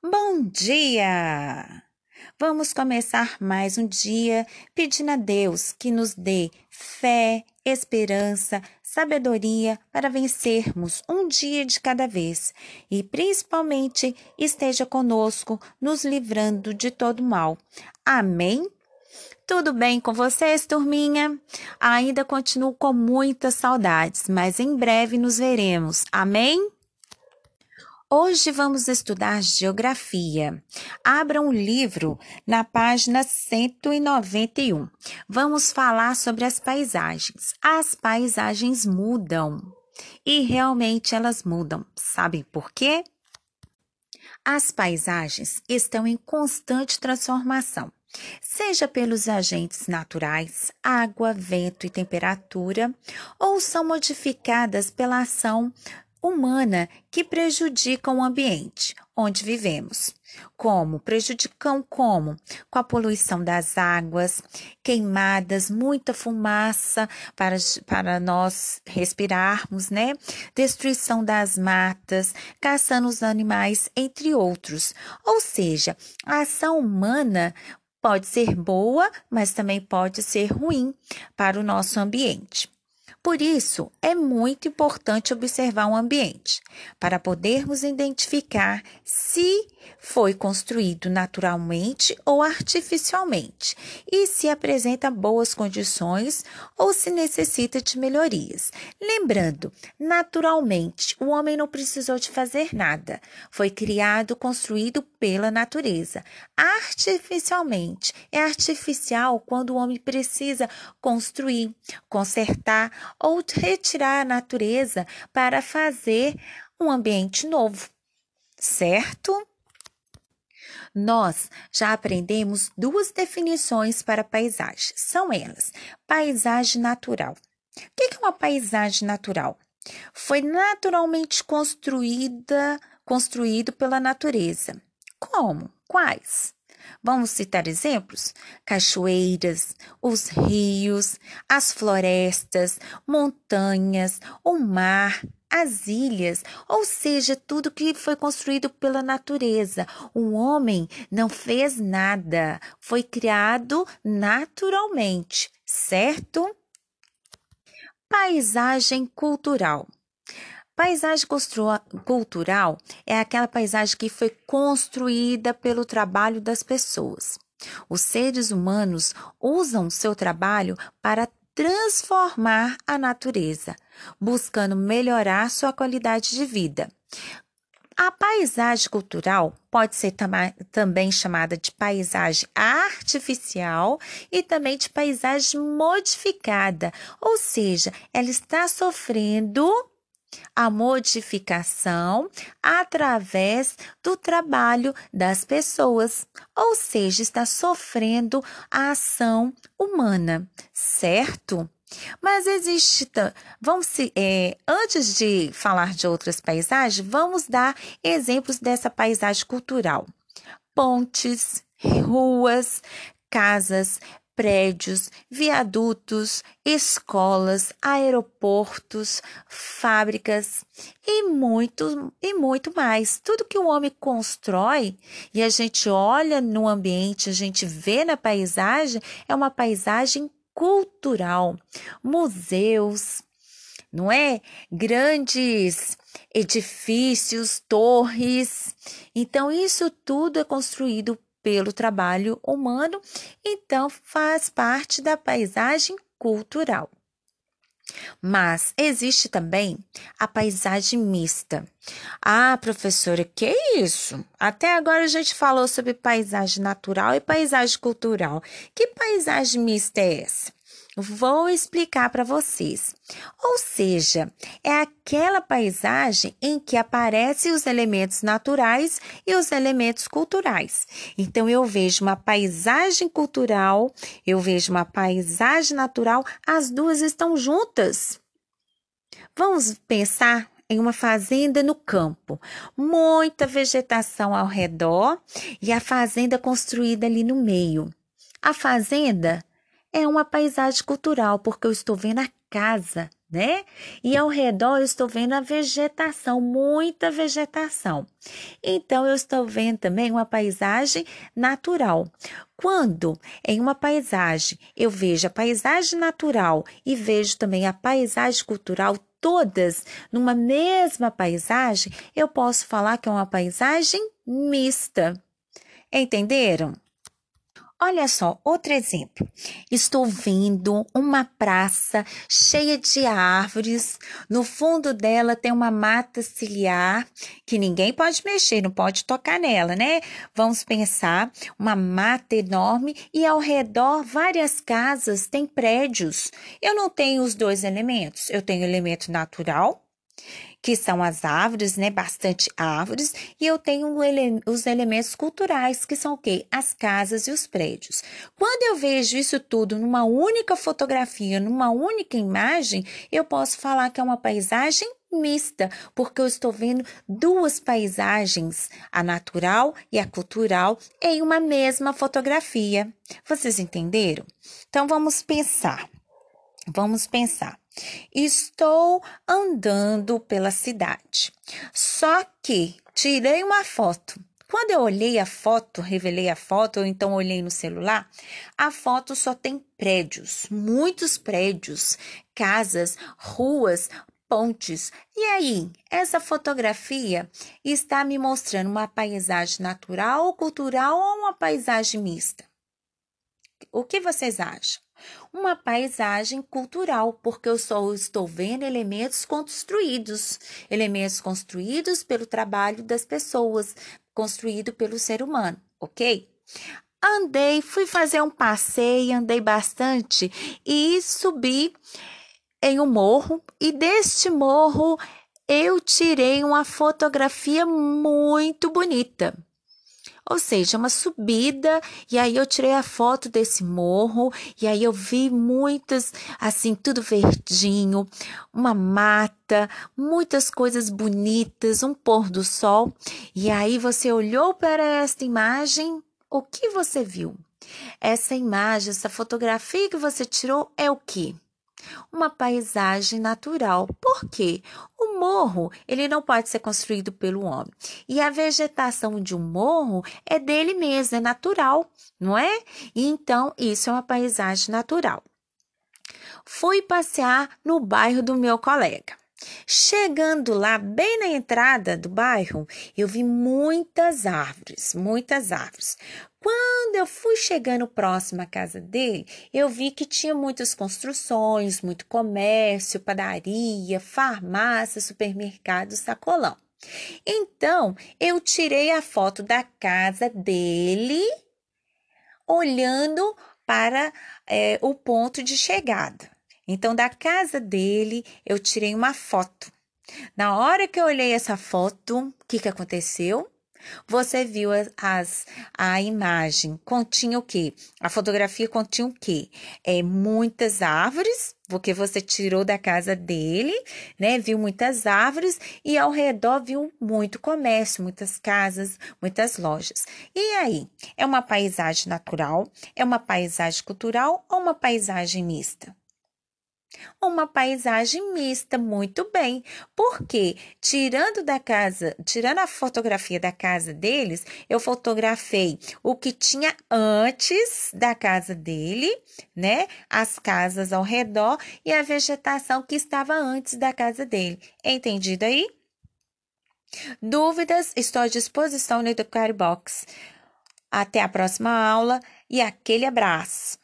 Bom dia! Vamos começar mais um dia pedindo a Deus que nos dê fé, esperança, sabedoria para vencermos um dia de cada vez e principalmente esteja conosco, nos livrando de todo mal. Amém? Tudo bem com vocês, turminha? Ainda continuo com muitas saudades, mas em breve nos veremos. Amém? Hoje vamos estudar geografia. Abra um livro na página 191. Vamos falar sobre as paisagens. As paisagens mudam e realmente elas mudam. Sabem por quê? As paisagens estão em constante transformação, seja pelos agentes naturais, água, vento e temperatura, ou são modificadas pela ação humana que prejudicam o ambiente onde vivemos. Como? Prejudicam como? Com a poluição das águas, queimadas, muita fumaça para, para nós respirarmos, né? Destruição das matas, caçando os animais, entre outros. Ou seja, a ação humana pode ser boa, mas também pode ser ruim para o nosso ambiente. Por isso, é muito importante observar o ambiente para podermos identificar se foi construído naturalmente ou artificialmente e se apresenta boas condições ou se necessita de melhorias. Lembrando, naturalmente, o homem não precisou de fazer nada. Foi criado, construído pela natureza. Artificialmente, é artificial quando o homem precisa construir, consertar ou retirar a natureza para fazer um ambiente novo. Certo? Nós já aprendemos duas definições para paisagem. São elas: paisagem natural. O que é uma paisagem natural? Foi naturalmente construída, construído pela natureza. Como? Quais? Vamos citar exemplos? Cachoeiras, os rios, as florestas, montanhas, o mar, as ilhas, ou seja, tudo que foi construído pela natureza. O homem não fez nada, foi criado naturalmente, certo? Paisagem cultural. Paisagem cultural é aquela paisagem que foi construída pelo trabalho das pessoas. Os seres humanos usam seu trabalho para transformar a natureza, buscando melhorar sua qualidade de vida. A paisagem cultural pode ser também chamada de paisagem artificial e também de paisagem modificada, ou seja, ela está sofrendo a modificação através do trabalho das pessoas, ou seja, está sofrendo a ação humana, certo? Mas existe, vamos é, antes de falar de outras paisagens, vamos dar exemplos dessa paisagem cultural: pontes, ruas, casas, prédios, viadutos, escolas, aeroportos, fábricas e muito e muito mais. Tudo que o homem constrói e a gente olha no ambiente, a gente vê na paisagem, é uma paisagem cultural. Museus, não é? Grandes edifícios, torres. Então, isso tudo é construído pelo trabalho humano, então faz parte da paisagem cultural. Mas existe também a paisagem mista. Ah, professora, que isso? Até agora a gente falou sobre paisagem natural e paisagem cultural. Que paisagem mista é essa? Vou explicar para vocês. Ou seja, é aquela paisagem em que aparecem os elementos naturais e os elementos culturais. Então, eu vejo uma paisagem cultural, eu vejo uma paisagem natural, as duas estão juntas. Vamos pensar em uma fazenda no campo, muita vegetação ao redor e a fazenda construída ali no meio. A fazenda é uma paisagem cultural, porque eu estou vendo a casa né? E ao redor eu estou vendo a vegetação, muita vegetação. Então eu estou vendo também uma paisagem natural. Quando em uma paisagem eu vejo a paisagem natural e vejo também a paisagem cultural, todas numa mesma paisagem, eu posso falar que é uma paisagem mista. Entenderam? Olha só, outro exemplo. Estou vendo uma praça cheia de árvores. No fundo dela tem uma mata ciliar que ninguém pode mexer, não pode tocar nela, né? Vamos pensar, uma mata enorme e ao redor várias casas, tem prédios. Eu não tenho os dois elementos. Eu tenho o elemento natural que são as árvores, né? Bastante árvores, e eu tenho ele os elementos culturais, que são o quê? As casas e os prédios. Quando eu vejo isso tudo numa única fotografia, numa única imagem, eu posso falar que é uma paisagem mista, porque eu estou vendo duas paisagens, a natural e a cultural, em uma mesma fotografia. Vocês entenderam? Então vamos pensar. Vamos pensar. Estou andando pela cidade. Só que tirei uma foto. Quando eu olhei a foto, revelei a foto, ou então olhei no celular, a foto só tem prédios, muitos prédios, casas, ruas, pontes. E aí, essa fotografia está me mostrando uma paisagem natural, cultural ou uma paisagem mista? O que vocês acham? uma paisagem cultural, porque eu só estou vendo elementos construídos, elementos construídos pelo trabalho das pessoas, construído pelo ser humano, ok? Andei, fui fazer um passeio, andei bastante e subi em um morro, e deste morro eu tirei uma fotografia muito bonita ou seja, uma subida, e aí eu tirei a foto desse morro, e aí eu vi muitas, assim, tudo verdinho, uma mata, muitas coisas bonitas, um pôr do sol, e aí você olhou para esta imagem, o que você viu? Essa imagem, essa fotografia que você tirou é o que? uma paisagem natural. Por quê? O morro, ele não pode ser construído pelo homem. E a vegetação de um morro é dele mesmo, é natural, não é? Então, isso é uma paisagem natural. Fui passear no bairro do meu colega. Chegando lá, bem na entrada do bairro, eu vi muitas árvores, muitas árvores. Quando eu fui chegando próximo à casa dele, eu vi que tinha muitas construções, muito comércio, padaria, farmácia, supermercado, sacolão. Então, eu tirei a foto da casa dele, olhando para é, o ponto de chegada. Então, da casa dele, eu tirei uma foto. Na hora que eu olhei essa foto, o que, que aconteceu? Você viu as, a imagem, continha o quê? A fotografia continha o quê? É, muitas árvores, porque você tirou da casa dele, né? Viu muitas árvores e ao redor viu muito comércio, muitas casas, muitas lojas. E aí, é uma paisagem natural, é uma paisagem cultural ou uma paisagem mista? Uma paisagem mista, muito bem. Porque tirando da casa, tirando a fotografia da casa deles, eu fotografei o que tinha antes da casa dele, né? As casas ao redor e a vegetação que estava antes da casa dele. Entendido aí? Dúvidas? Estou à disposição no Educar Box. Até a próxima aula e aquele abraço.